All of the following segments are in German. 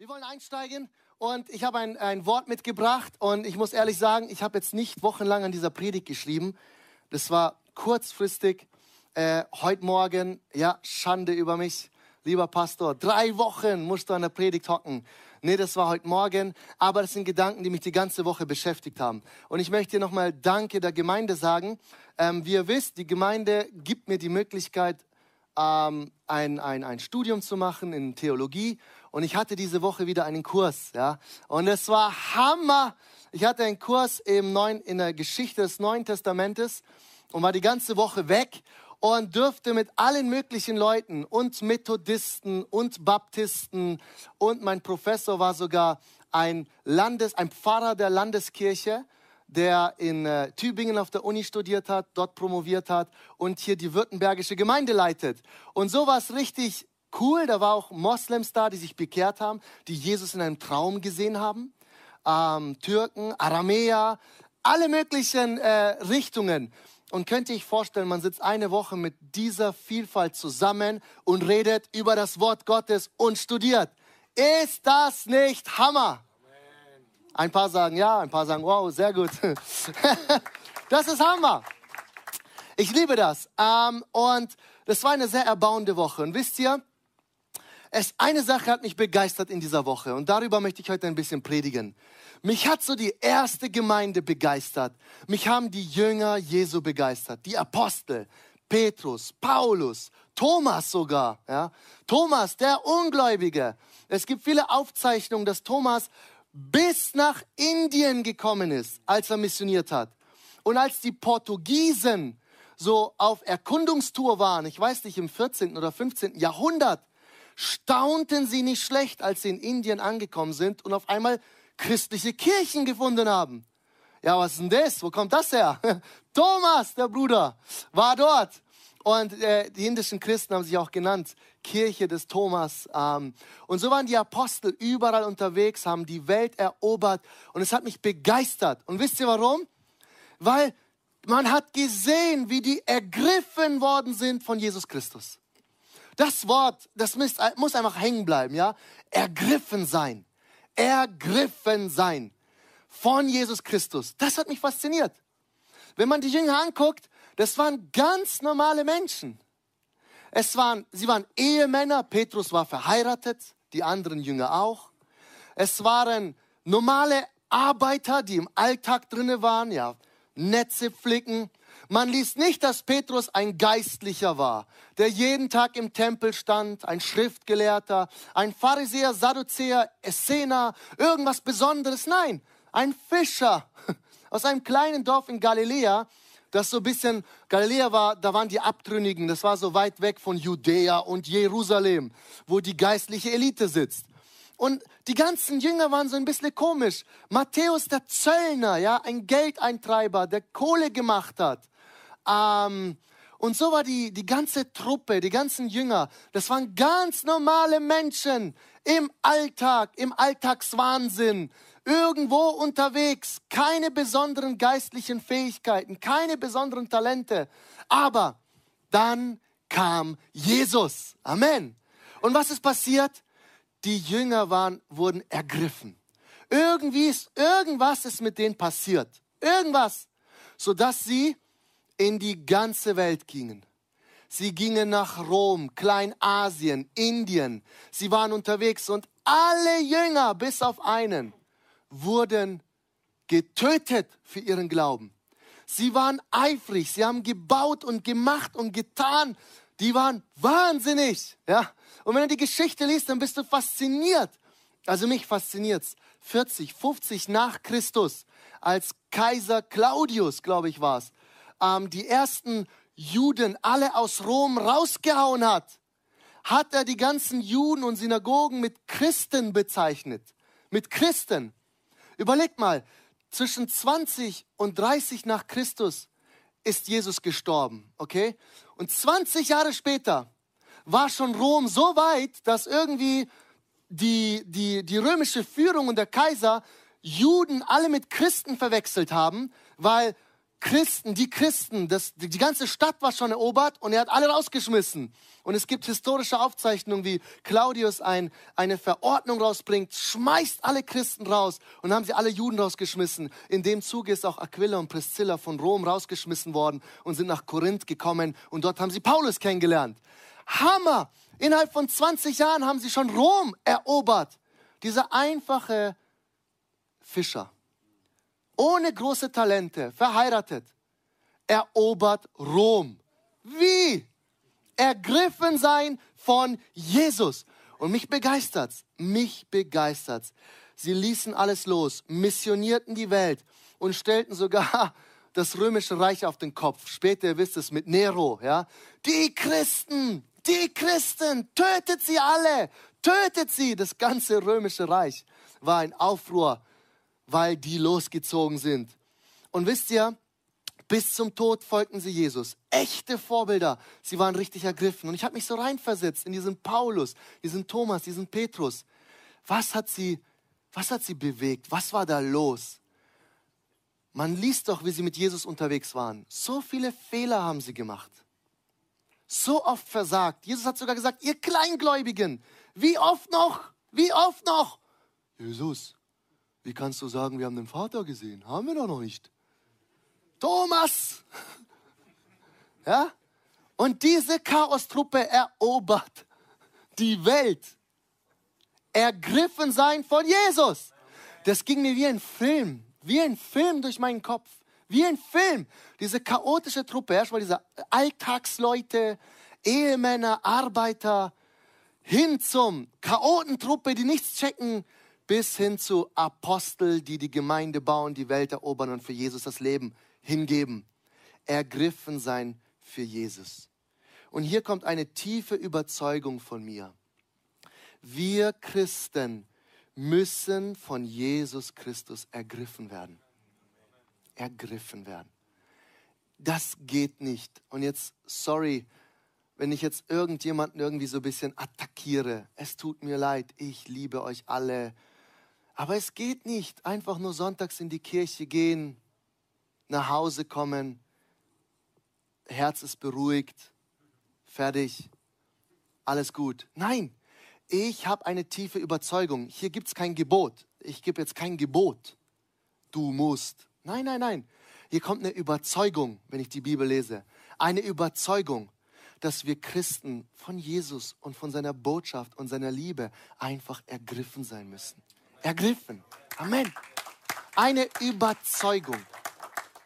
Wir wollen einsteigen und ich habe ein, ein Wort mitgebracht und ich muss ehrlich sagen, ich habe jetzt nicht wochenlang an dieser Predigt geschrieben. Das war kurzfristig. Äh, heute Morgen, ja, Schande über mich, lieber Pastor. Drei Wochen musst du an der Predigt hocken. Nee, das war heute Morgen, aber das sind Gedanken, die mich die ganze Woche beschäftigt haben. Und ich möchte nochmal Danke der Gemeinde sagen. Ähm, wie ihr wisst, die Gemeinde gibt mir die Möglichkeit, ähm, ein, ein, ein Studium zu machen in Theologie und ich hatte diese Woche wieder einen Kurs, ja. Und es war Hammer. Ich hatte einen Kurs im Neuen, in der Geschichte des Neuen Testamentes und war die ganze Woche weg und dürfte mit allen möglichen Leuten und Methodisten und Baptisten und mein Professor war sogar ein Landes, ein Pfarrer der Landeskirche, der in äh, Tübingen auf der Uni studiert hat, dort promoviert hat und hier die württembergische Gemeinde leitet. Und so war es richtig cool. Da war auch Moslems da, die sich bekehrt haben, die Jesus in einem Traum gesehen haben. Ähm, Türken, Aramäer, alle möglichen äh, Richtungen. Und könnte ich vorstellen, man sitzt eine Woche mit dieser Vielfalt zusammen und redet über das Wort Gottes und studiert. Ist das nicht Hammer? Ein paar sagen ja, ein paar sagen wow, sehr gut. das ist Hammer. Ich liebe das. Ähm, und das war eine sehr erbauende Woche. Und wisst ihr, es, eine Sache hat mich begeistert in dieser Woche und darüber möchte ich heute ein bisschen predigen. Mich hat so die erste Gemeinde begeistert. Mich haben die Jünger Jesu begeistert, die Apostel, Petrus, Paulus, Thomas sogar. Ja? Thomas, der Ungläubige. Es gibt viele Aufzeichnungen, dass Thomas bis nach Indien gekommen ist, als er missioniert hat. Und als die Portugiesen so auf Erkundungstour waren, ich weiß nicht, im 14. oder 15. Jahrhundert, staunten sie nicht schlecht, als sie in Indien angekommen sind und auf einmal christliche Kirchen gefunden haben. Ja, was ist denn das? Wo kommt das her? Thomas, der Bruder, war dort. Und äh, die indischen Christen haben sich auch genannt, Kirche des Thomas. Ähm, und so waren die Apostel überall unterwegs, haben die Welt erobert. Und es hat mich begeistert. Und wisst ihr warum? Weil man hat gesehen, wie die ergriffen worden sind von Jesus Christus. Das Wort, das muss einfach hängen bleiben, ja? Ergriffen sein. Ergriffen sein von Jesus Christus. Das hat mich fasziniert. Wenn man die Jünger anguckt, das waren ganz normale Menschen. Es waren, sie waren Ehemänner, Petrus war verheiratet, die anderen Jünger auch. Es waren normale Arbeiter, die im Alltag drinne waren, ja, Netze flicken, man liest nicht, dass Petrus ein Geistlicher war, der jeden Tag im Tempel stand, ein Schriftgelehrter, ein Pharisäer, Sadduzäer, Essener, irgendwas Besonderes. Nein, ein Fischer aus einem kleinen Dorf in Galiläa, das so ein bisschen, Galiläa war, da waren die Abtrünnigen, das war so weit weg von Judäa und Jerusalem, wo die geistliche Elite sitzt. Und die ganzen Jünger waren so ein bisschen komisch. Matthäus, der Zöllner, ja, ein Geldeintreiber, der Kohle gemacht hat. Ähm, und so war die, die ganze Truppe, die ganzen Jünger, das waren ganz normale Menschen im Alltag, im Alltagswahnsinn, irgendwo unterwegs, keine besonderen geistlichen Fähigkeiten, keine besonderen Talente. Aber dann kam Jesus. Amen. Und was ist passiert? Die Jünger waren, wurden ergriffen. Irgendwie ist, irgendwas ist mit denen passiert. Irgendwas. Sodass sie in die ganze Welt gingen. Sie gingen nach Rom, Kleinasien, Indien. Sie waren unterwegs und alle Jünger, bis auf einen, wurden getötet für ihren Glauben. Sie waren eifrig, sie haben gebaut und gemacht und getan. Die waren wahnsinnig, ja. Und wenn du die Geschichte liest, dann bist du fasziniert. Also mich fasziniert's. 40, 50 nach Christus, als Kaiser Claudius, glaube ich, war's, ähm, die ersten Juden alle aus Rom rausgehauen hat, hat er die ganzen Juden und Synagogen mit Christen bezeichnet. Mit Christen. Überlegt mal, zwischen 20 und 30 nach Christus ist Jesus gestorben, okay? Und 20 Jahre später war schon Rom so weit, dass irgendwie die, die, die römische Führung und der Kaiser Juden alle mit Christen verwechselt haben, weil Christen, die Christen, das, die ganze Stadt war schon erobert und er hat alle rausgeschmissen. Und es gibt historische Aufzeichnungen, wie Claudius ein, eine Verordnung rausbringt, schmeißt alle Christen raus und haben sie alle Juden rausgeschmissen. In dem Zuge ist auch Aquila und Priscilla von Rom rausgeschmissen worden und sind nach Korinth gekommen und dort haben sie Paulus kennengelernt. Hammer! Innerhalb von 20 Jahren haben sie schon Rom erobert. Dieser einfache Fischer ohne große Talente, verheiratet, erobert Rom. Wie? Ergriffen sein von Jesus. Und mich begeistert's, mich begeistert's. Sie ließen alles los, missionierten die Welt und stellten sogar das römische Reich auf den Kopf. Später, ihr wisst es, mit Nero, ja. Die Christen, die Christen, tötet sie alle, tötet sie. Das ganze römische Reich war ein Aufruhr weil die losgezogen sind. Und wisst ihr, bis zum Tod folgten sie Jesus. Echte Vorbilder. Sie waren richtig ergriffen. Und ich habe mich so reinversetzt in diesen Paulus, diesen Thomas, diesen Petrus. Was hat sie, was hat sie bewegt? Was war da los? Man liest doch, wie sie mit Jesus unterwegs waren. So viele Fehler haben sie gemacht. So oft versagt. Jesus hat sogar gesagt, ihr Kleingläubigen, wie oft noch? Wie oft noch? Jesus, wie kannst du sagen, wir haben den Vater gesehen? Haben wir doch noch nicht. Thomas! Ja? Und diese Chaostruppe erobert die Welt. Ergriffen sein von Jesus. Das ging mir wie ein Film, wie ein Film durch meinen Kopf. Wie ein Film. Diese chaotische Truppe, erstmal diese Alltagsleute, Ehemänner, Arbeiter, hin zum Chaotentruppe, die nichts checken, bis hin zu Apostel, die die Gemeinde bauen, die Welt erobern und für Jesus das Leben hingeben. Ergriffen sein für Jesus. Und hier kommt eine tiefe Überzeugung von mir. Wir Christen müssen von Jesus Christus ergriffen werden. Ergriffen werden. Das geht nicht. Und jetzt, sorry, wenn ich jetzt irgendjemanden irgendwie so ein bisschen attackiere. Es tut mir leid, ich liebe euch alle aber es geht nicht, einfach nur sonntags in die Kirche gehen, nach Hause kommen, Herz ist beruhigt, fertig, alles gut. Nein, ich habe eine tiefe Überzeugung. Hier gibt es kein Gebot. Ich gebe jetzt kein Gebot. Du musst. Nein, nein, nein. Hier kommt eine Überzeugung, wenn ich die Bibel lese. Eine Überzeugung, dass wir Christen von Jesus und von seiner Botschaft und seiner Liebe einfach ergriffen sein müssen ergriffen. Amen. Eine Überzeugung.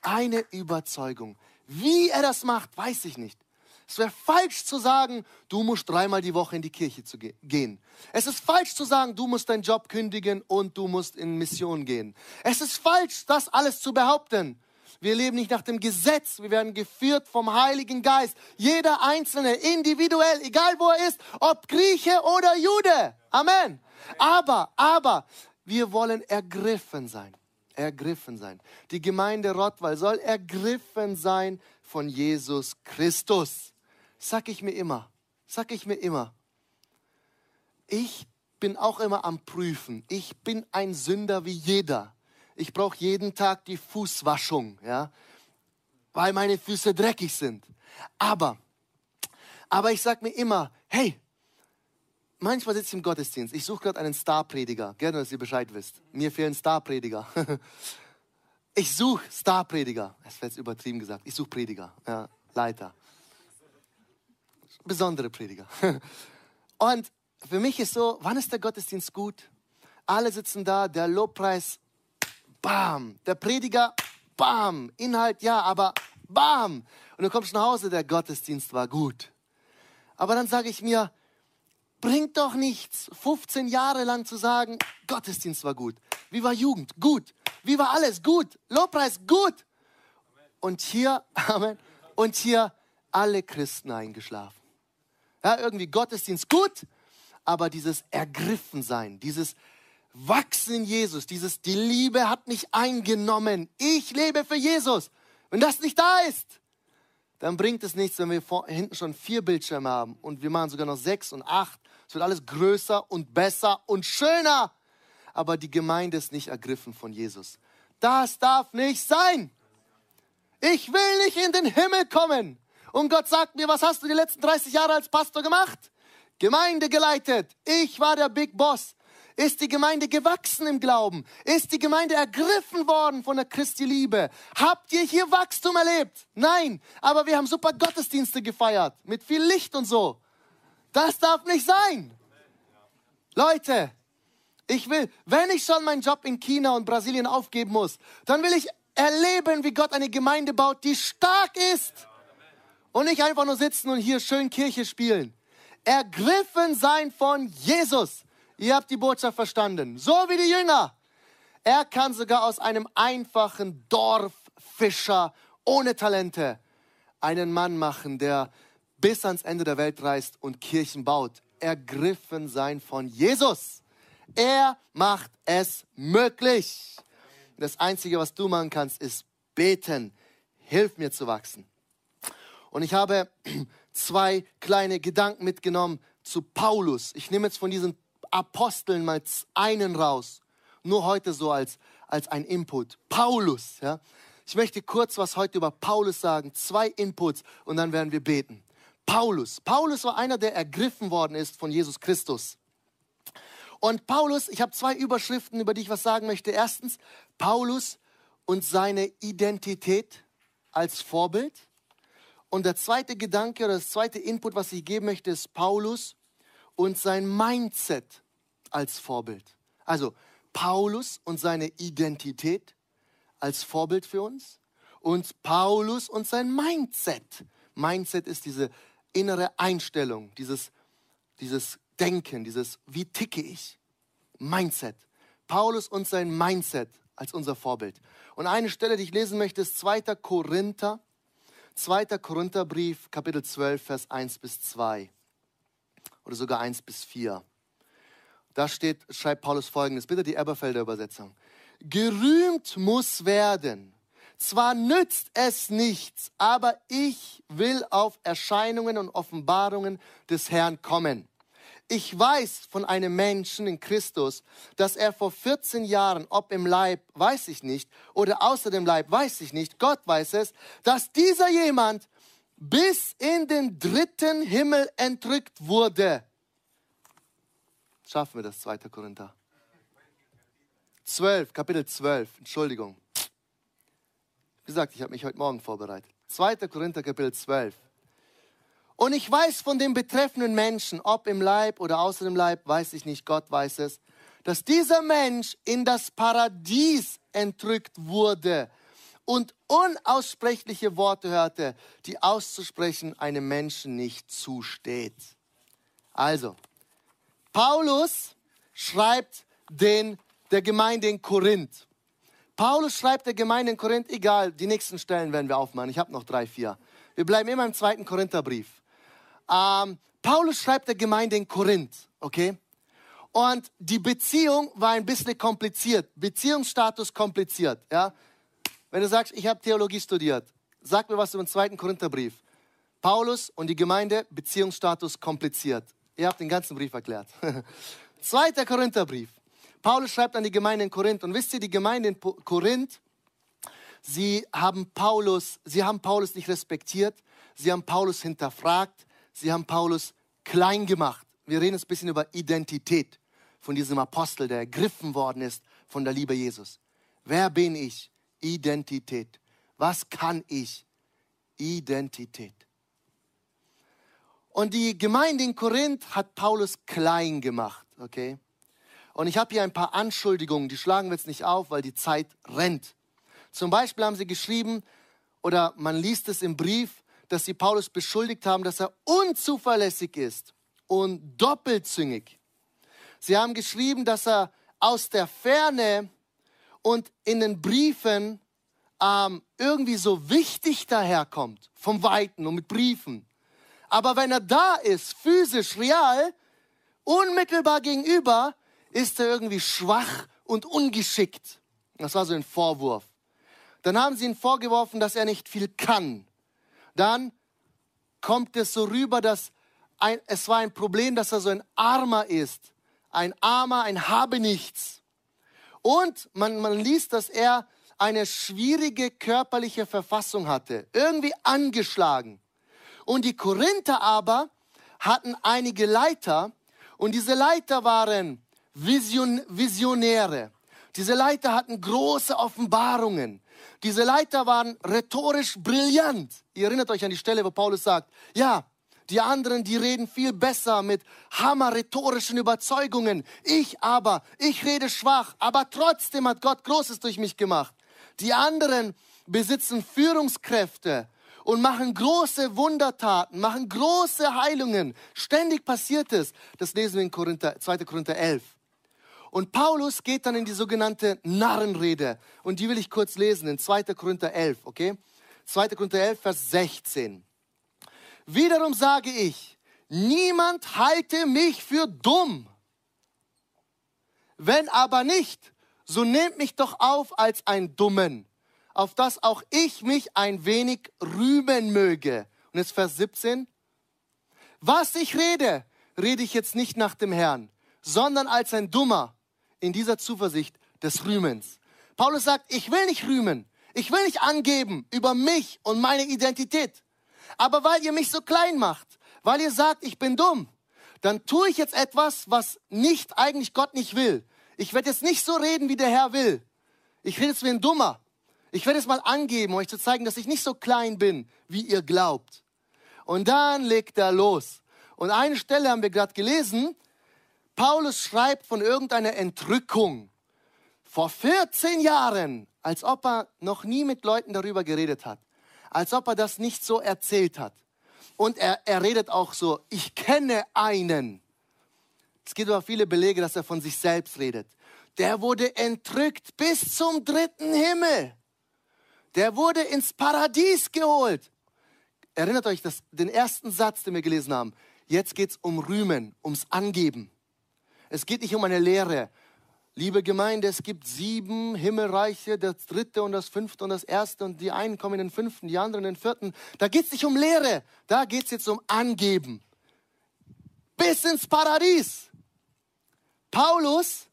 Eine Überzeugung. Wie er das macht, weiß ich nicht. Es wäre falsch zu sagen, du musst dreimal die Woche in die Kirche zu ge gehen. Es ist falsch zu sagen, du musst deinen Job kündigen und du musst in Mission gehen. Es ist falsch, das alles zu behaupten. Wir leben nicht nach dem Gesetz, wir werden geführt vom Heiligen Geist. Jeder Einzelne, individuell, egal wo er ist, ob Grieche oder Jude. Amen. Aber, aber, wir wollen ergriffen sein. Ergriffen sein. Die Gemeinde Rottweil soll ergriffen sein von Jesus Christus. Sag ich mir immer. Sag ich mir immer. Ich bin auch immer am Prüfen. Ich bin ein Sünder wie jeder. Ich brauche jeden Tag die Fußwaschung, ja, weil meine Füße dreckig sind. Aber, aber ich sage mir immer, hey, manchmal sitze ich im Gottesdienst. Ich suche gerade einen Starprediger. Gerne, dass ihr Bescheid wisst. Mir fehlen Starprediger. Ich suche Starprediger. Es wird übertrieben gesagt. Ich suche Prediger, ja, Leiter. Besondere Prediger. Und für mich ist so, wann ist der Gottesdienst gut? Alle sitzen da, der Lobpreis, bam. Der Prediger, bam. Inhalt, ja, aber bam. Und du kommst nach Hause, der Gottesdienst war gut. Aber dann sage ich mir, Bringt doch nichts, 15 Jahre lang zu sagen, Gottesdienst war gut. Wie war Jugend? Gut. Wie war alles? Gut. Lobpreis? Gut. Und hier, Amen, und hier alle Christen eingeschlafen. Ja, irgendwie Gottesdienst gut, aber dieses Ergriffensein, dieses Wachsen in Jesus, dieses, die Liebe hat mich eingenommen. Ich lebe für Jesus. Wenn das nicht da ist, dann bringt es nichts, wenn wir vor, hinten schon vier Bildschirme haben und wir machen sogar noch sechs und acht es wird alles größer und besser und schöner. Aber die Gemeinde ist nicht ergriffen von Jesus. Das darf nicht sein. Ich will nicht in den Himmel kommen. Und Gott sagt mir, was hast du die letzten 30 Jahre als Pastor gemacht? Gemeinde geleitet. Ich war der Big Boss. Ist die Gemeinde gewachsen im Glauben? Ist die Gemeinde ergriffen worden von der Christi Liebe? Habt ihr hier Wachstum erlebt? Nein, aber wir haben super Gottesdienste gefeiert mit viel Licht und so. Das darf nicht sein. Leute, ich will, wenn ich schon meinen Job in China und Brasilien aufgeben muss, dann will ich erleben, wie Gott eine Gemeinde baut, die stark ist. Und nicht einfach nur sitzen und hier schön Kirche spielen. Ergriffen sein von Jesus. Ihr habt die Botschaft verstanden. So wie die Jünger. Er kann sogar aus einem einfachen Dorffischer ohne Talente einen Mann machen, der bis ans Ende der Welt reist und Kirchen baut. Ergriffen sein von Jesus. Er macht es möglich. Das Einzige, was du machen kannst, ist beten. Hilf mir zu wachsen. Und ich habe zwei kleine Gedanken mitgenommen zu Paulus. Ich nehme jetzt von diesen Aposteln mal einen raus. Nur heute so als, als ein Input. Paulus, ja. Ich möchte kurz was heute über Paulus sagen. Zwei Inputs und dann werden wir beten. Paulus. Paulus war einer, der ergriffen worden ist von Jesus Christus. Und Paulus, ich habe zwei Überschriften, über die ich was sagen möchte. Erstens, Paulus und seine Identität als Vorbild. Und der zweite Gedanke oder das zweite Input, was ich geben möchte, ist Paulus und sein Mindset als Vorbild. Also Paulus und seine Identität als Vorbild für uns und Paulus und sein Mindset. Mindset ist diese innere Einstellung, dieses, dieses Denken, dieses wie ticke ich. Mindset. Paulus und sein Mindset als unser Vorbild. Und eine Stelle, die ich lesen möchte, ist 2. Korinther, 2. Korintherbrief, Kapitel 12, Vers 1 bis 2. Oder sogar 1 bis 4. Da steht, schreibt Paulus folgendes, bitte die Eberfelder Übersetzung. Gerühmt muss werden. Zwar nützt es nichts, aber ich will auf Erscheinungen und Offenbarungen des Herrn kommen. Ich weiß von einem Menschen in Christus, dass er vor 14 Jahren, ob im Leib, weiß ich nicht, oder außer dem Leib, weiß ich nicht, Gott weiß es, dass dieser jemand bis in den dritten Himmel entrückt wurde. Schaffen wir das, 2. Korinther. 12, Kapitel 12, Entschuldigung. Wie gesagt, ich habe mich heute Morgen vorbereitet. 2. Korinther, Kapitel 12. Und ich weiß von dem betreffenden Menschen, ob im Leib oder außer dem Leib, weiß ich nicht, Gott weiß es, dass dieser Mensch in das Paradies entrückt wurde und unaussprechliche Worte hörte, die auszusprechen einem Menschen nicht zusteht. Also, Paulus schreibt den, der Gemeinde in Korinth. Paulus schreibt der Gemeinde in Korinth, egal, die nächsten Stellen werden wir aufmachen. Ich habe noch drei, vier. Wir bleiben immer im zweiten Korintherbrief. Ähm, Paulus schreibt der Gemeinde in Korinth, okay? Und die Beziehung war ein bisschen kompliziert. Beziehungsstatus kompliziert, ja? Wenn du sagst, ich habe Theologie studiert, sag mir was über den zweiten Korintherbrief. Paulus und die Gemeinde, Beziehungsstatus kompliziert. Ihr habt den ganzen Brief erklärt. Zweiter Korintherbrief. Paulus schreibt an die Gemeinde in Korinth. Und wisst ihr, die Gemeinde in Korinth, sie haben Paulus, sie haben Paulus nicht respektiert, sie haben Paulus hinterfragt, sie haben Paulus klein gemacht. Wir reden jetzt ein bisschen über Identität von diesem Apostel, der ergriffen worden ist von der Liebe Jesus. Wer bin ich? Identität. Was kann ich? Identität. Und die Gemeinde in Korinth hat Paulus klein gemacht, okay? Und ich habe hier ein paar Anschuldigungen, die schlagen wir jetzt nicht auf, weil die Zeit rennt. Zum Beispiel haben sie geschrieben, oder man liest es im Brief, dass sie Paulus beschuldigt haben, dass er unzuverlässig ist und doppelzüngig. Sie haben geschrieben, dass er aus der Ferne und in den Briefen ähm, irgendwie so wichtig daherkommt, vom Weiten und mit Briefen. Aber wenn er da ist, physisch, real, unmittelbar gegenüber, ist er irgendwie schwach und ungeschickt. Das war so ein Vorwurf. Dann haben sie ihn vorgeworfen, dass er nicht viel kann. Dann kommt es so rüber, dass ein, es war ein Problem, dass er so ein Armer ist. Ein Armer, ein Habenichts. Und man, man liest, dass er eine schwierige körperliche Verfassung hatte, irgendwie angeschlagen. Und die Korinther aber hatten einige Leiter und diese Leiter waren Vision, Visionäre. Diese Leiter hatten große Offenbarungen. Diese Leiter waren rhetorisch brillant. Ihr erinnert euch an die Stelle, wo Paulus sagt, ja, die anderen, die reden viel besser mit hammer-rhetorischen Überzeugungen. Ich aber, ich rede schwach, aber trotzdem hat Gott Großes durch mich gemacht. Die anderen besitzen Führungskräfte und machen große Wundertaten, machen große Heilungen. Ständig passiert es. Das lesen wir in Korinther, 2. Korinther 11. Und Paulus geht dann in die sogenannte Narrenrede. Und die will ich kurz lesen in 2. Korinther 11, okay? 2. Korinther 11, Vers 16. Wiederum sage ich, niemand halte mich für dumm. Wenn aber nicht, so nehmt mich doch auf als ein Dummen, auf dass auch ich mich ein wenig rühmen möge. Und jetzt Vers 17. Was ich rede, rede ich jetzt nicht nach dem Herrn, sondern als ein Dummer in dieser Zuversicht des Rühmens. Paulus sagt, ich will nicht rühmen, ich will nicht angeben über mich und meine Identität. Aber weil ihr mich so klein macht, weil ihr sagt, ich bin dumm, dann tue ich jetzt etwas, was nicht eigentlich Gott nicht will. Ich werde jetzt nicht so reden, wie der Herr will. Ich rede jetzt wie ein Dummer. Ich werde es mal angeben, um euch zu zeigen, dass ich nicht so klein bin, wie ihr glaubt. Und dann legt er los. Und eine Stelle haben wir gerade gelesen. Paulus schreibt von irgendeiner Entrückung vor 14 Jahren, als ob er noch nie mit Leuten darüber geredet hat als ob er das nicht so erzählt hat. Und er, er redet auch so, ich kenne einen. Es gibt aber viele Belege, dass er von sich selbst redet. Der wurde entrückt bis zum dritten Himmel. Der wurde ins Paradies geholt. Erinnert euch das, den ersten Satz, den wir gelesen haben. Jetzt geht es um Rühmen, ums Angeben. Es geht nicht um eine Lehre, Liebe Gemeinde, es gibt sieben Himmelreiche, das dritte und das fünfte und das erste und die einen kommen in den fünften, die anderen in den vierten. Da geht es nicht um Lehre, da geht es jetzt um Angeben. Bis ins Paradies. Paulus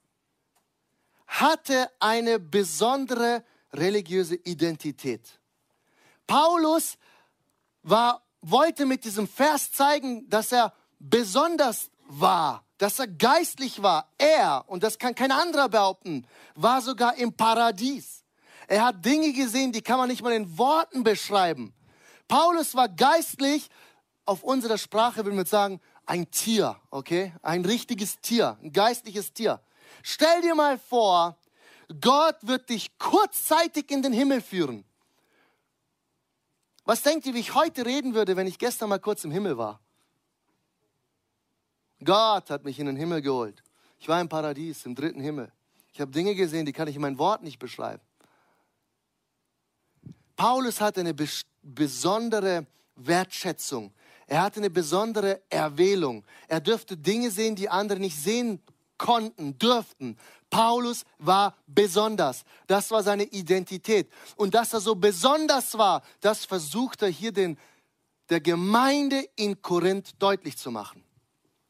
hatte eine besondere religiöse Identität. Paulus war, wollte mit diesem Vers zeigen, dass er besonders war dass er geistlich war. Er, und das kann kein anderer behaupten, war sogar im Paradies. Er hat Dinge gesehen, die kann man nicht mal in Worten beschreiben. Paulus war geistlich, auf unserer Sprache will man sagen, ein Tier, okay? Ein richtiges Tier, ein geistliches Tier. Stell dir mal vor, Gott wird dich kurzzeitig in den Himmel führen. Was denkt ihr, wie ich heute reden würde, wenn ich gestern mal kurz im Himmel war? Gott hat mich in den Himmel geholt. Ich war im Paradies, im dritten Himmel. Ich habe Dinge gesehen, die kann ich in mein Wort nicht beschreiben. Paulus hatte eine besondere Wertschätzung. Er hatte eine besondere Erwählung. Er dürfte Dinge sehen, die andere nicht sehen konnten, dürften. Paulus war besonders. Das war seine Identität. Und dass er so besonders war, das versucht er hier den, der Gemeinde in Korinth deutlich zu machen.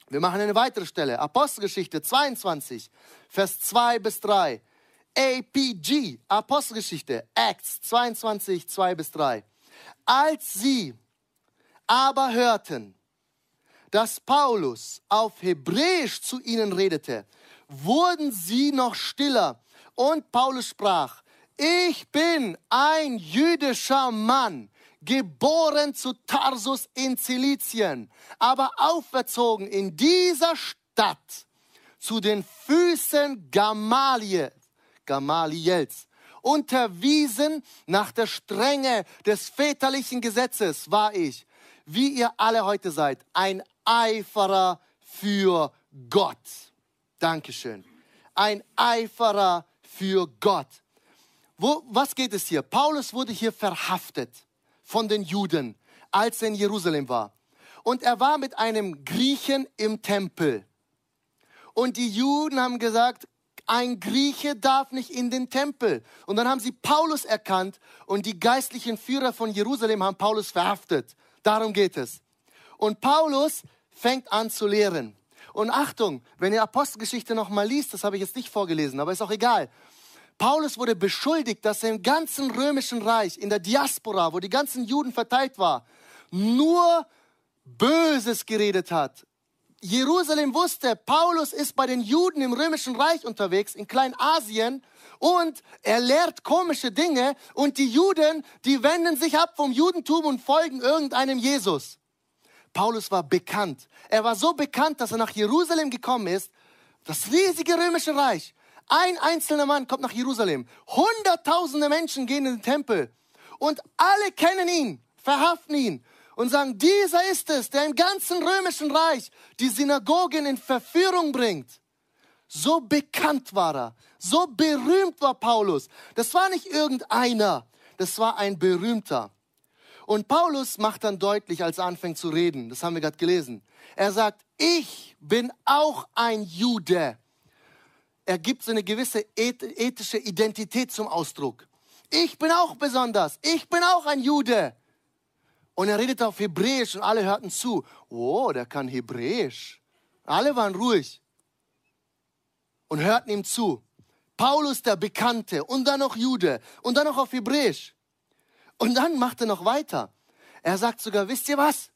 Wir machen eine weitere Stelle. Apostelgeschichte 22, Vers 2 bis 3. APG, Apostelgeschichte, Acts 22, 2 bis 3. Als sie aber hörten, dass Paulus auf Hebräisch zu ihnen redete, wurden sie noch stiller. Und Paulus sprach, ich bin ein jüdischer Mann, geboren zu Tarsus in Zilizien, aber auferzogen in dieser Stadt zu den Füßen Gamaliel, Gamaliels, unterwiesen nach der Strenge des väterlichen Gesetzes war ich, wie ihr alle heute seid, ein Eiferer für Gott. Dankeschön. Ein Eiferer für Gott. Wo, was geht es hier? Paulus wurde hier verhaftet von den Juden, als er in Jerusalem war. Und er war mit einem Griechen im Tempel. Und die Juden haben gesagt, ein Grieche darf nicht in den Tempel. Und dann haben sie Paulus erkannt und die geistlichen Führer von Jerusalem haben Paulus verhaftet. Darum geht es. Und Paulus fängt an zu lehren. Und Achtung, wenn ihr Apostelgeschichte noch mal liest, das habe ich jetzt nicht vorgelesen, aber ist auch egal. Paulus wurde beschuldigt, dass er im ganzen römischen Reich, in der Diaspora, wo die ganzen Juden verteilt waren, nur Böses geredet hat. Jerusalem wusste, Paulus ist bei den Juden im römischen Reich unterwegs, in Kleinasien, und er lehrt komische Dinge und die Juden, die wenden sich ab vom Judentum und folgen irgendeinem Jesus. Paulus war bekannt. Er war so bekannt, dass er nach Jerusalem gekommen ist, das riesige römische Reich. Ein einzelner Mann kommt nach Jerusalem. Hunderttausende Menschen gehen in den Tempel und alle kennen ihn, verhaften ihn und sagen, dieser ist es, der im ganzen römischen Reich die Synagogen in Verführung bringt. So bekannt war er, so berühmt war Paulus. Das war nicht irgendeiner, das war ein berühmter. Und Paulus macht dann deutlich, als er anfängt zu reden, das haben wir gerade gelesen, er sagt, ich bin auch ein Jude. Er gibt so eine gewisse ethische Identität zum Ausdruck. Ich bin auch besonders, ich bin auch ein Jude. Und er redet auf Hebräisch und alle hörten zu. Oh, der kann Hebräisch. Alle waren ruhig und hörten ihm zu. Paulus der Bekannte und dann noch Jude und dann noch auf Hebräisch. Und dann macht er noch weiter. Er sagt sogar, wisst ihr was?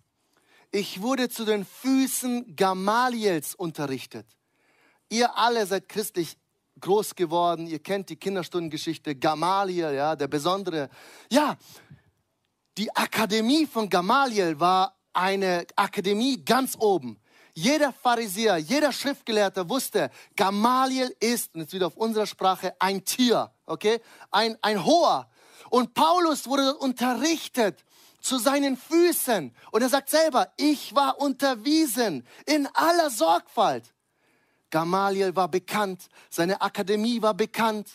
Ich wurde zu den Füßen Gamaliels unterrichtet. Ihr alle seid christlich groß geworden. Ihr kennt die Kinderstundengeschichte Gamaliel, ja, der Besondere. Ja, die Akademie von Gamaliel war eine Akademie ganz oben. Jeder Pharisäer, jeder Schriftgelehrte wusste, Gamaliel ist, und jetzt wieder auf unserer Sprache, ein Tier, okay? Ein, ein Hoher. Und Paulus wurde unterrichtet zu seinen Füßen. Und er sagt selber, ich war unterwiesen in aller Sorgfalt. Gamaliel war bekannt, seine Akademie war bekannt.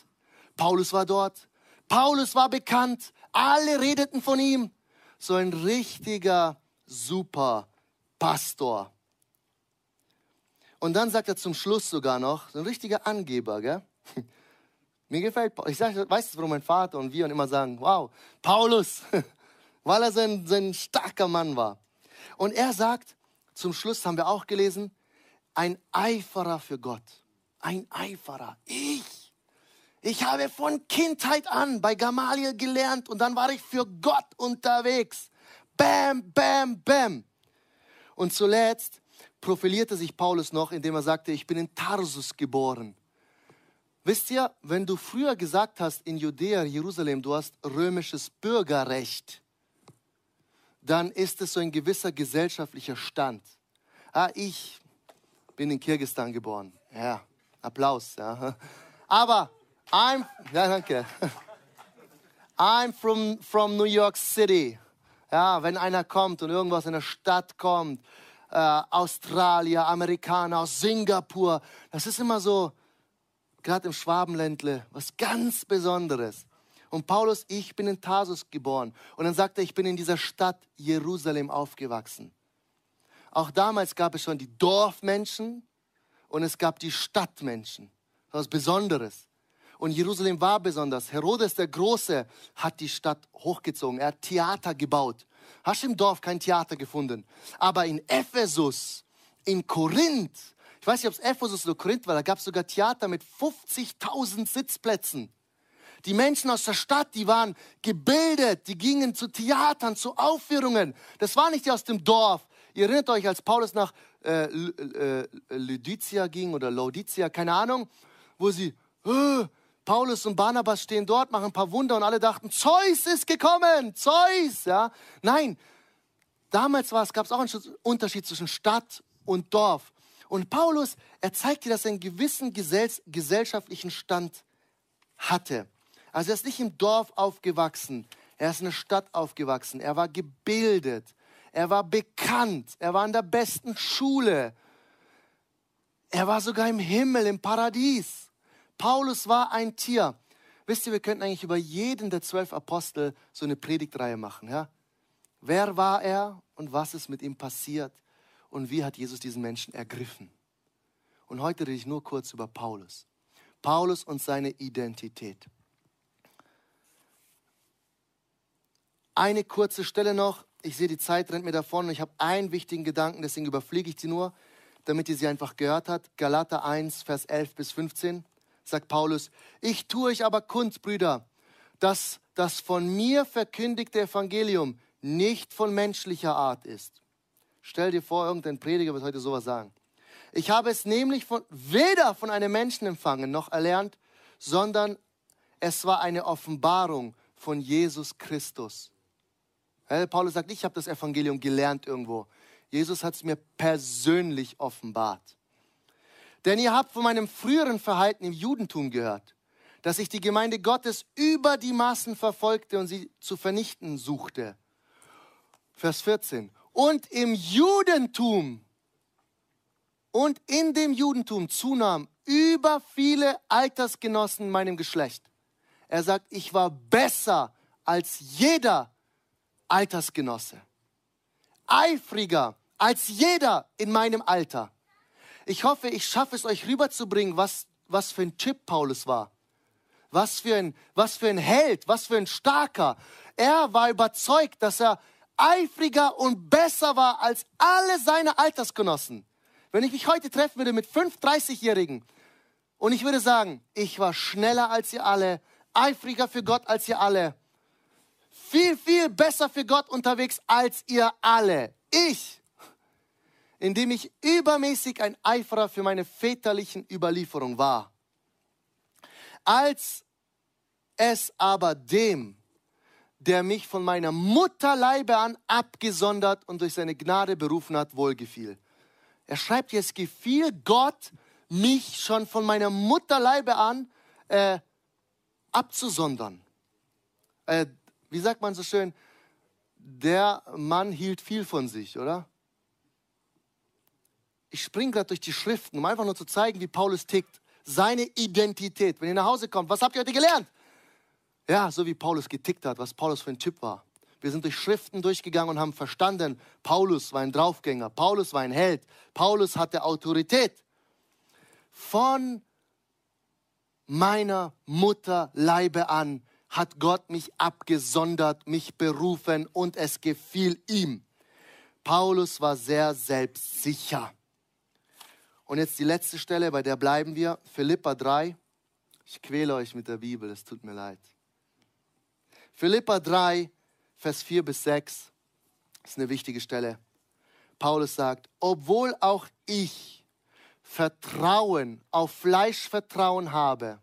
Paulus war dort. Paulus war bekannt. Alle redeten von ihm. So ein richtiger super Pastor. Und dann sagt er zum Schluss sogar noch, so ein richtiger Angeber, gell? Mir gefällt, ich sag, weißt du, warum mein Vater und wir immer sagen, wow, Paulus, weil er so ein, so ein starker Mann war. Und er sagt, zum Schluss haben wir auch gelesen, ein Eiferer für Gott. Ein Eiferer. Ich. Ich habe von Kindheit an bei Gamaliel gelernt und dann war ich für Gott unterwegs. Bam, bam, bam. Und zuletzt profilierte sich Paulus noch, indem er sagte, ich bin in Tarsus geboren. Wisst ihr, wenn du früher gesagt hast in Judäa, Jerusalem, du hast römisches Bürgerrecht, dann ist es so ein gewisser gesellschaftlicher Stand. Ah, ich bin in Kirgistan geboren. Ja, Applaus. Ja. Aber I'm, ja, danke. I'm from, from New York City. Ja, wenn einer kommt und irgendwas in der Stadt kommt äh, Australier, Amerikaner, aus Singapur. Das ist immer so, gerade im Schwabenländle, was ganz Besonderes. Und Paulus, ich bin in Tarsus geboren. Und dann sagt er, ich bin in dieser Stadt Jerusalem aufgewachsen. Auch damals gab es schon die Dorfmenschen und es gab die Stadtmenschen. Das was Besonderes. Und Jerusalem war besonders. Herodes der Große hat die Stadt hochgezogen. Er hat Theater gebaut. Hast im Dorf kein Theater gefunden. Aber in Ephesus, in Korinth, ich weiß nicht, ob es Ephesus oder Korinth war, da gab es sogar Theater mit 50.000 Sitzplätzen. Die Menschen aus der Stadt, die waren gebildet, die gingen zu Theatern, zu Aufführungen. Das war nicht die aus dem Dorf. Ihr erinnert euch, als Paulus nach äh, äh, ging oder Laodicea, keine Ahnung, wo sie, äh, Paulus und Barnabas stehen dort, machen ein paar Wunder und alle dachten, Zeus ist gekommen, Zeus. Ja? Nein, damals gab es auch einen Unterschied zwischen Stadt und Dorf. Und Paulus, er zeigt dir, dass er einen gewissen gesellschaftlichen Stand hatte. Also er ist nicht im Dorf aufgewachsen, er ist in der Stadt aufgewachsen, er war gebildet, er war bekannt, er war in der besten Schule, er war sogar im Himmel, im Paradies. Paulus war ein Tier. Wisst ihr, wir könnten eigentlich über jeden der zwölf Apostel so eine Predigtreihe machen. Ja? Wer war er und was ist mit ihm passiert und wie hat Jesus diesen Menschen ergriffen? Und heute rede ich nur kurz über Paulus. Paulus und seine Identität. Eine kurze Stelle noch. Ich sehe, die Zeit rennt mir davon und ich habe einen wichtigen Gedanken, deswegen überfliege ich sie nur, damit ihr sie einfach gehört habt. Galater 1, Vers 11 bis 15 sagt Paulus, ich tue euch aber kund, Brüder, dass das von mir verkündigte Evangelium nicht von menschlicher Art ist. Stell dir vor, irgendein Prediger wird heute sowas sagen. Ich habe es nämlich von, weder von einem Menschen empfangen noch erlernt, sondern es war eine Offenbarung von Jesus Christus. Paulus sagt, ich habe das Evangelium gelernt irgendwo. Jesus hat es mir persönlich offenbart. Denn ihr habt von meinem früheren Verhalten im Judentum gehört, dass ich die Gemeinde Gottes über die Maßen verfolgte und sie zu vernichten suchte. Vers 14. Und im Judentum und in dem Judentum zunahm über viele Altersgenossen meinem Geschlecht. Er sagt, ich war besser als jeder Altersgenosse. Eifriger als jeder in meinem Alter. Ich hoffe, ich schaffe es euch rüberzubringen, was, was für ein Chip Paulus war. Was für, ein, was für ein Held, was für ein starker. Er war überzeugt, dass er eifriger und besser war als alle seine Altersgenossen. Wenn ich mich heute treffen würde mit fünf 30-Jährigen und ich würde sagen, ich war schneller als ihr alle, eifriger für Gott als ihr alle, viel, viel besser für Gott unterwegs als ihr alle. Ich, indem ich übermäßig ein Eiferer für meine väterlichen Überlieferung war. Als es aber dem, der mich von meiner Mutterleibe an abgesondert und durch seine Gnade berufen hat, wohlgefiel. Er schreibt, es gefiel Gott, mich schon von meiner Mutterleibe an äh, abzusondern. Äh, wie sagt man so schön, der Mann hielt viel von sich, oder? Ich springe gerade durch die Schriften, um einfach nur zu zeigen, wie Paulus tickt. Seine Identität. Wenn ihr nach Hause kommt, was habt ihr heute gelernt? Ja, so wie Paulus getickt hat, was Paulus für ein Typ war. Wir sind durch Schriften durchgegangen und haben verstanden, Paulus war ein Draufgänger, Paulus war ein Held, Paulus hatte Autorität. Von meiner Mutter Leibe an hat Gott mich abgesondert, mich berufen und es gefiel ihm. Paulus war sehr selbstsicher. Und jetzt die letzte Stelle, bei der bleiben wir, Philippa 3. Ich quäle euch mit der Bibel, es tut mir leid. Philippa 3, Vers 4 bis 6 ist eine wichtige Stelle. Paulus sagt, obwohl auch ich Vertrauen auf Fleischvertrauen habe,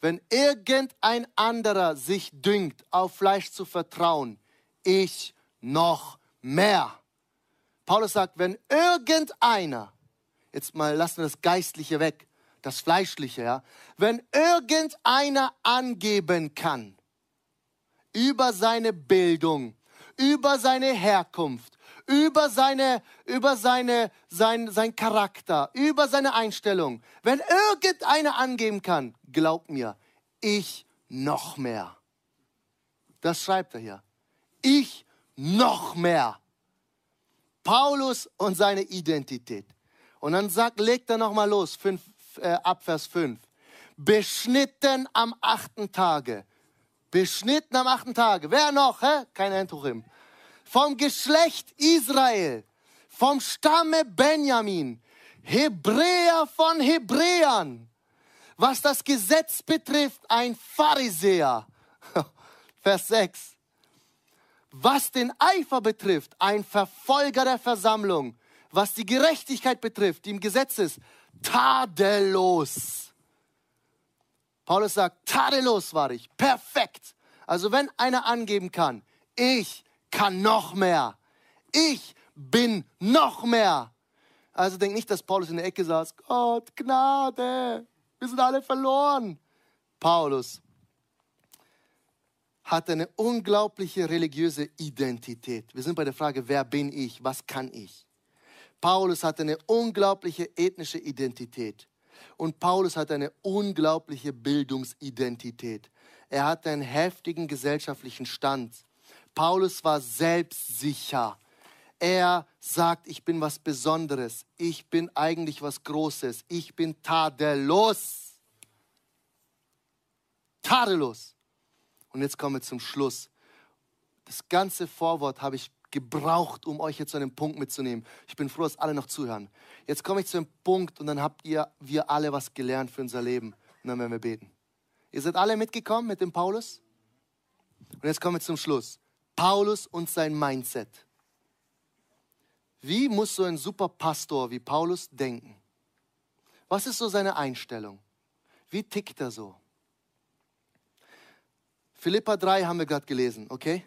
wenn irgendein anderer sich düngt, auf Fleisch zu vertrauen, ich noch mehr. Paulus sagt, wenn irgendeiner, jetzt mal lassen wir das Geistliche weg, das Fleischliche, ja, wenn irgendeiner angeben kann über seine Bildung, über seine Herkunft, über seine, über seine, sein, sein Charakter, über seine Einstellung. Wenn irgendeiner angeben kann, glaub mir, ich noch mehr. Das schreibt er hier. Ich noch mehr. Paulus und seine Identität. Und dann sagt, legt er nochmal los, fünf, äh, ab Vers 5. Beschnitten am achten Tage. Beschnitten am achten Tage. Wer noch? Hä? Kein Entuchim vom Geschlecht Israel, vom Stamme Benjamin, Hebräer von Hebräern, was das Gesetz betrifft, ein Pharisäer. Vers 6. Was den Eifer betrifft, ein Verfolger der Versammlung. Was die Gerechtigkeit betrifft, die im Gesetz ist, tadellos. Paulus sagt, tadellos war ich, perfekt. Also wenn einer angeben kann, ich kann noch mehr. Ich bin noch mehr. Also denk nicht, dass Paulus in der Ecke saß. Gott, Gnade, wir sind alle verloren. Paulus hatte eine unglaubliche religiöse Identität. Wir sind bei der Frage, wer bin ich, was kann ich? Paulus hatte eine unglaubliche ethnische Identität. Und Paulus hatte eine unglaubliche Bildungsidentität. Er hatte einen heftigen gesellschaftlichen Stand. Paulus war selbstsicher. Er sagt, ich bin was Besonderes. Ich bin eigentlich was Großes. Ich bin tadellos. Tadellos. Und jetzt kommen wir zum Schluss. Das ganze Vorwort habe ich gebraucht, um euch jetzt zu einem Punkt mitzunehmen. Ich bin froh, dass alle noch zuhören. Jetzt komme ich zu einem Punkt und dann habt ihr, wir alle was gelernt für unser Leben. Und dann werden wir beten. Ihr seid alle mitgekommen mit dem Paulus? Und jetzt kommen wir zum Schluss. Paulus und sein Mindset. Wie muss so ein super Pastor wie Paulus denken? Was ist so seine Einstellung? Wie tickt er so? Philippa 3 haben wir gerade gelesen, okay?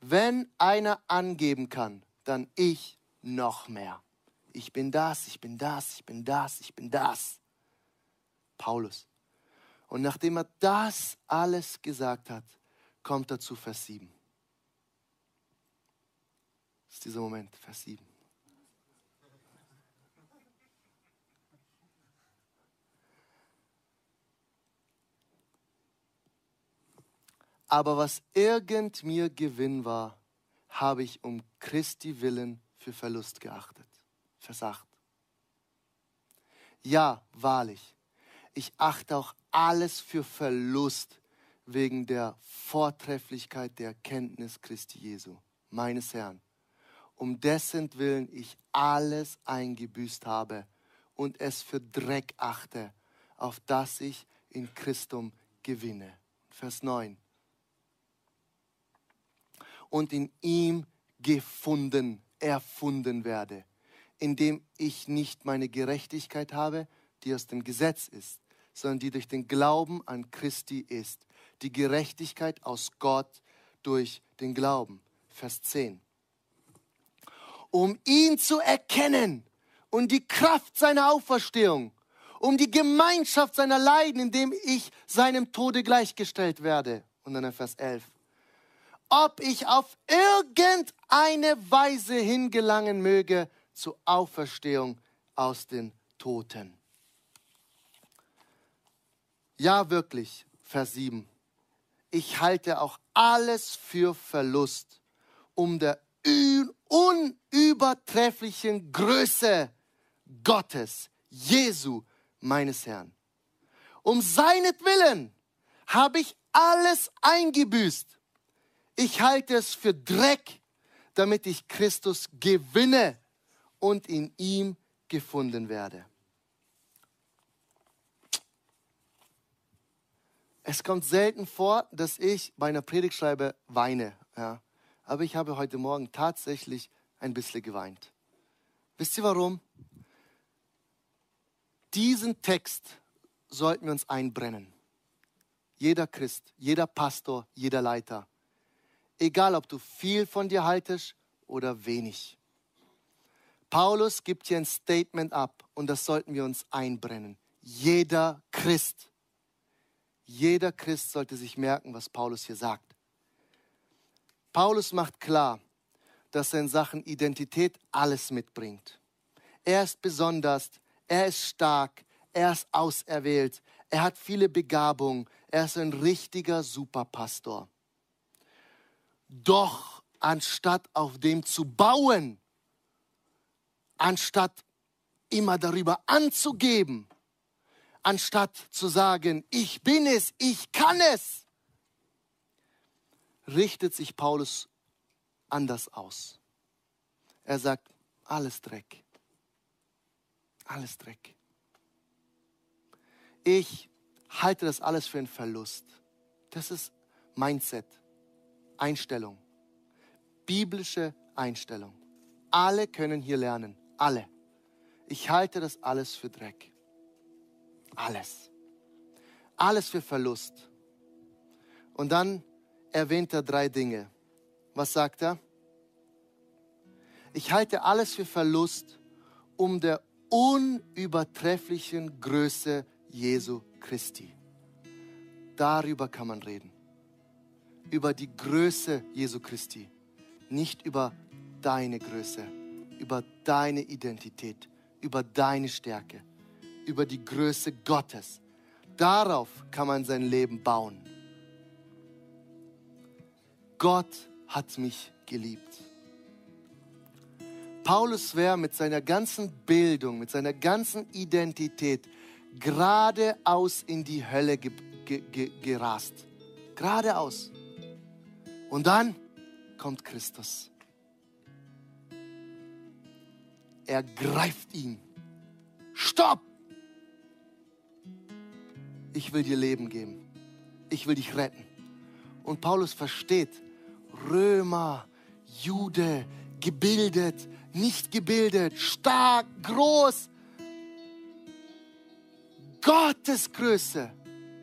Wenn einer angeben kann, dann ich noch mehr. Ich bin das, ich bin das, ich bin das, ich bin das. Paulus. Und nachdem er das alles gesagt hat, kommt er zu Vers 7. Das ist dieser Moment, Vers 7. Aber was irgend mir Gewinn war, habe ich um Christi willen für Verlust geachtet. Vers 8. Ja, wahrlich, ich achte auch alles für Verlust wegen der Vortrefflichkeit der Erkenntnis Christi Jesu, meines Herrn, um dessen Willen ich alles eingebüßt habe und es für Dreck achte, auf das ich in Christum gewinne. Vers 9 und in ihm gefunden, erfunden werde, indem ich nicht meine Gerechtigkeit habe, die aus dem Gesetz ist, sondern die durch den Glauben an Christi ist. Die Gerechtigkeit aus Gott durch den Glauben. Vers 10. Um ihn zu erkennen und die Kraft seiner Auferstehung, um die Gemeinschaft seiner Leiden, indem ich seinem Tode gleichgestellt werde. Und dann Vers 11 ob ich auf irgendeine Weise hingelangen möge zur Auferstehung aus den Toten. Ja, wirklich, Vers 7. Ich halte auch alles für Verlust, um der unübertrefflichen Größe Gottes, Jesu, meines Herrn. Um seinetwillen habe ich alles eingebüßt ich halte es für Dreck, damit ich Christus gewinne und in ihm gefunden werde. Es kommt selten vor, dass ich bei einer Predigt schreibe, weine. Ja. Aber ich habe heute Morgen tatsächlich ein bisschen geweint. Wisst ihr warum? Diesen Text sollten wir uns einbrennen. Jeder Christ, jeder Pastor, jeder Leiter. Egal, ob du viel von dir haltest oder wenig. Paulus gibt hier ein Statement ab und das sollten wir uns einbrennen. Jeder Christ, jeder Christ sollte sich merken, was Paulus hier sagt. Paulus macht klar, dass er in Sachen Identität alles mitbringt. Er ist besonders, er ist stark, er ist auserwählt, er hat viele Begabungen, er ist ein richtiger Superpastor. Doch anstatt auf dem zu bauen, anstatt immer darüber anzugeben, anstatt zu sagen, ich bin es, ich kann es, richtet sich Paulus anders aus. Er sagt, alles Dreck. Alles Dreck. Ich halte das alles für einen Verlust. Das ist Mindset. Einstellung. Biblische Einstellung. Alle können hier lernen. Alle. Ich halte das alles für Dreck. Alles. Alles für Verlust. Und dann erwähnt er drei Dinge. Was sagt er? Ich halte alles für Verlust um der unübertrefflichen Größe Jesu Christi. Darüber kann man reden über die Größe Jesu Christi, nicht über deine Größe, über deine Identität, über deine Stärke, über die Größe Gottes. Darauf kann man sein Leben bauen. Gott hat mich geliebt. Paulus wäre mit seiner ganzen Bildung, mit seiner ganzen Identität geradeaus in die Hölle ge ge ge gerast. Geradeaus. Und dann kommt Christus. Er greift ihn. Stopp! ich will dir Leben geben. Ich will dich retten. Und Paulus versteht, Römer, Jude, gebildet, nicht gebildet, stark, groß. Gottes Größe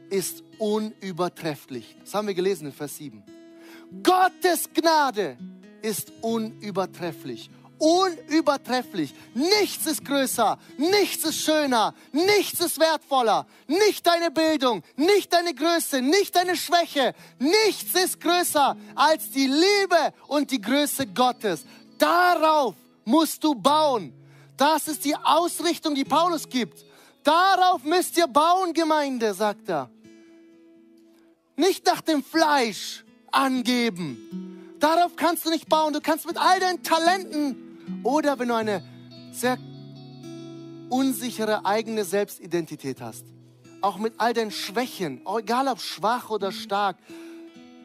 ist unübertrefflich. Das haben wir gelesen in Vers 7. Gottes Gnade ist unübertrefflich. Unübertrefflich. Nichts ist größer, nichts ist schöner, nichts ist wertvoller. Nicht deine Bildung, nicht deine Größe, nicht deine Schwäche. Nichts ist größer als die Liebe und die Größe Gottes. Darauf musst du bauen. Das ist die Ausrichtung, die Paulus gibt. Darauf müsst ihr bauen, Gemeinde, sagt er. Nicht nach dem Fleisch angeben. Darauf kannst du nicht bauen. Du kannst mit all deinen Talenten oder wenn du eine sehr unsichere eigene Selbstidentität hast, auch mit all deinen Schwächen, egal ob schwach oder stark,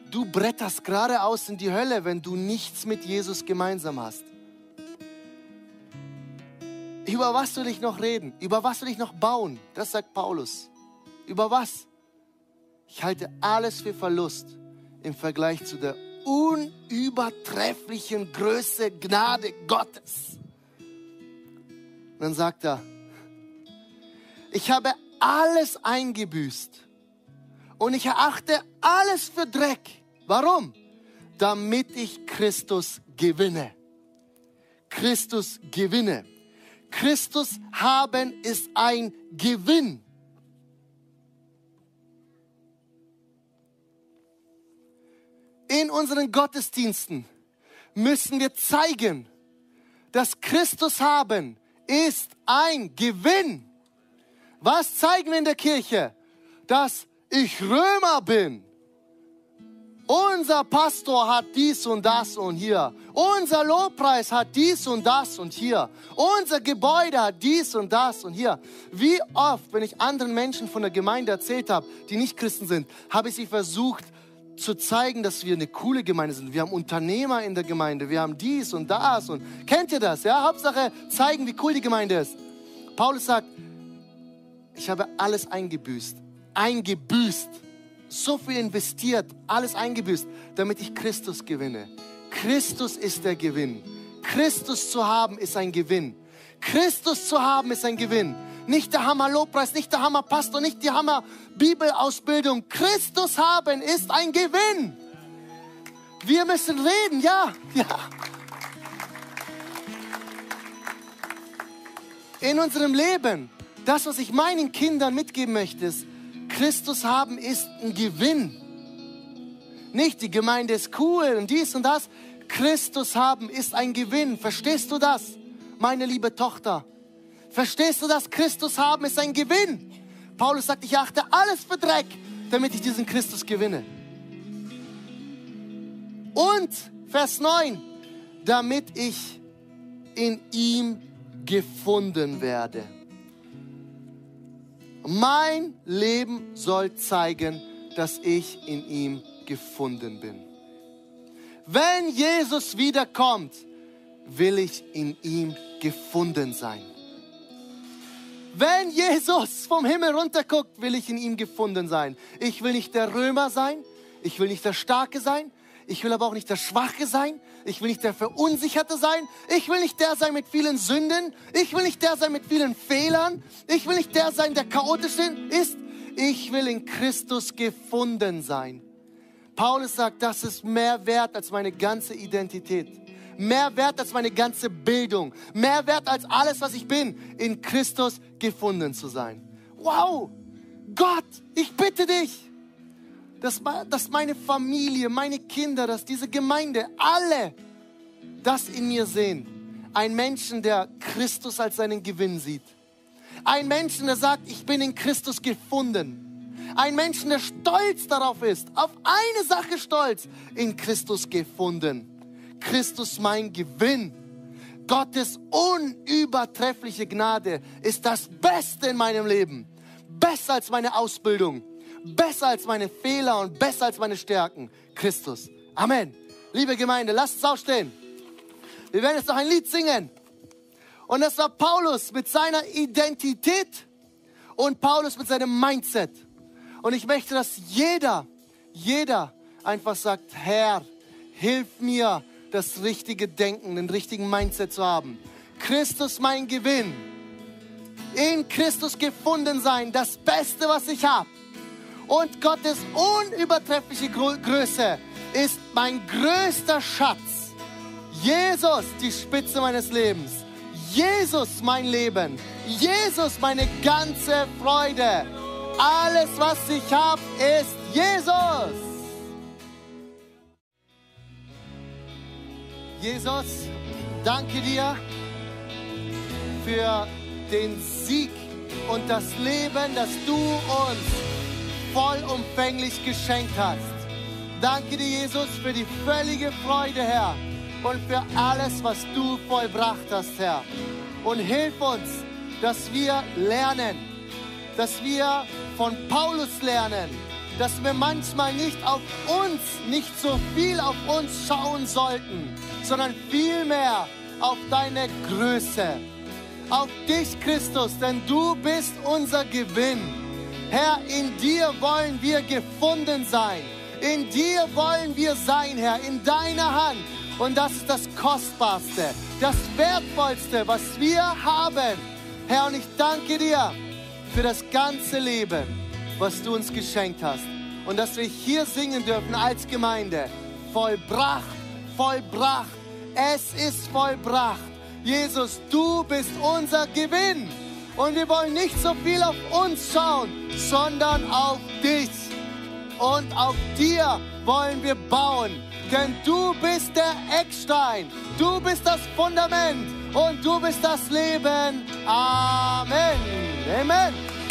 du bretterst geradeaus in die Hölle, wenn du nichts mit Jesus gemeinsam hast. Über was will ich noch reden? Über was will ich noch bauen? Das sagt Paulus. Über was? Ich halte alles für Verlust im Vergleich zu der unübertrefflichen Größe, Gnade Gottes. Und dann sagt er, ich habe alles eingebüßt und ich erachte alles für Dreck. Warum? Damit ich Christus gewinne. Christus gewinne. Christus haben ist ein Gewinn. Unseren Gottesdiensten müssen wir zeigen, dass Christus haben ist ein Gewinn. Was zeigen wir in der Kirche? Dass ich Römer bin unser Pastor hat dies und das und hier. Unser Lobpreis hat dies und das und hier. Unser Gebäude hat dies und das und hier. Wie oft, wenn ich anderen Menschen von der Gemeinde erzählt habe, die nicht Christen sind, habe ich sie versucht zu zeigen, dass wir eine coole Gemeinde sind. Wir haben Unternehmer in der Gemeinde, wir haben dies und das und kennt ihr das? Ja, Hauptsache zeigen, wie cool die Gemeinde ist. Paulus sagt, ich habe alles eingebüßt, eingebüßt so viel investiert, alles eingebüßt, damit ich Christus gewinne. Christus ist der Gewinn. Christus zu haben ist ein Gewinn. Christus zu haben ist ein Gewinn. Nicht der Hammer Lobpreis, nicht der Hammer Pastor, nicht die Hammer Bibelausbildung. Christus haben ist ein Gewinn. Wir müssen reden, ja, ja. In unserem Leben, das, was ich meinen Kindern mitgeben möchte, ist, Christus haben ist ein Gewinn. Nicht die Gemeinde ist cool und dies und das. Christus haben ist ein Gewinn. Verstehst du das, meine liebe Tochter? Verstehst du das? Christus haben ist ein Gewinn. Paulus sagt, ich achte alles für Dreck, damit ich diesen Christus gewinne. Und Vers 9, damit ich in ihm gefunden werde. Mein Leben soll zeigen, dass ich in ihm gefunden bin. Wenn Jesus wiederkommt, will ich in ihm gefunden sein. Wenn Jesus vom Himmel runterguckt, will ich in ihm gefunden sein. Ich will nicht der Römer sein, ich will nicht der Starke sein, ich will aber auch nicht der Schwache sein. Ich will nicht der Verunsicherte sein. Ich will nicht der sein mit vielen Sünden. Ich will nicht der sein mit vielen Fehlern. Ich will nicht der sein, der chaotisch ist. Ich will in Christus gefunden sein. Paulus sagt, das ist mehr wert als meine ganze Identität. Mehr wert als meine ganze Bildung. Mehr wert als alles, was ich bin. In Christus gefunden zu sein. Wow! Gott, ich bitte dich dass, dass meine Familie, meine Kinder, dass diese Gemeinde, alle das in mir sehen. Ein Menschen, der Christus als seinen Gewinn sieht. Ein Menschen, der sagt, ich bin in Christus gefunden. Ein Menschen, der stolz darauf ist, auf eine Sache stolz, in Christus gefunden. Christus mein Gewinn. Gottes unübertreffliche Gnade ist das Beste in meinem Leben. Besser als meine Ausbildung, besser als meine Fehler und besser als meine Stärken. Christus. Amen. Liebe Gemeinde, lasst uns aufstehen. Wir werden jetzt noch ein Lied singen. Und das war Paulus mit seiner Identität und Paulus mit seinem Mindset. Und ich möchte, dass jeder, jeder einfach sagt, Herr, hilf mir, das richtige Denken, den richtigen Mindset zu haben. Christus mein Gewinn. In Christus gefunden sein, das Beste, was ich habe. Und Gottes unübertreffliche Größe ist mein größter Schatz. Jesus, die Spitze meines Lebens. Jesus, mein Leben. Jesus, meine ganze Freude. Alles, was ich habe, ist Jesus. Jesus, danke dir für den Sieg und das Leben, das du uns vollumfänglich geschenkt hast. Danke dir, Jesus, für die völlige Freude, Herr, und für alles, was du vollbracht hast, Herr. Und hilf uns, dass wir lernen, dass wir von Paulus lernen, dass wir manchmal nicht auf uns, nicht so viel auf uns schauen sollten, sondern vielmehr auf deine Größe, auf dich, Christus, denn du bist unser Gewinn. Herr, in dir wollen wir gefunden sein. In dir wollen wir sein, Herr, in deiner Hand. Und das ist das Kostbarste, das Wertvollste, was wir haben. Herr, und ich danke dir für das ganze Leben, was du uns geschenkt hast. Und dass wir hier singen dürfen als Gemeinde. Vollbracht, vollbracht. Es ist vollbracht. Jesus, du bist unser Gewinn. Und wir wollen nicht so viel auf uns schauen, sondern auf dich. Und auf dir wollen wir bauen. Denn du bist der Eckstein. Du bist das Fundament. Und du bist das Leben. Amen. Amen.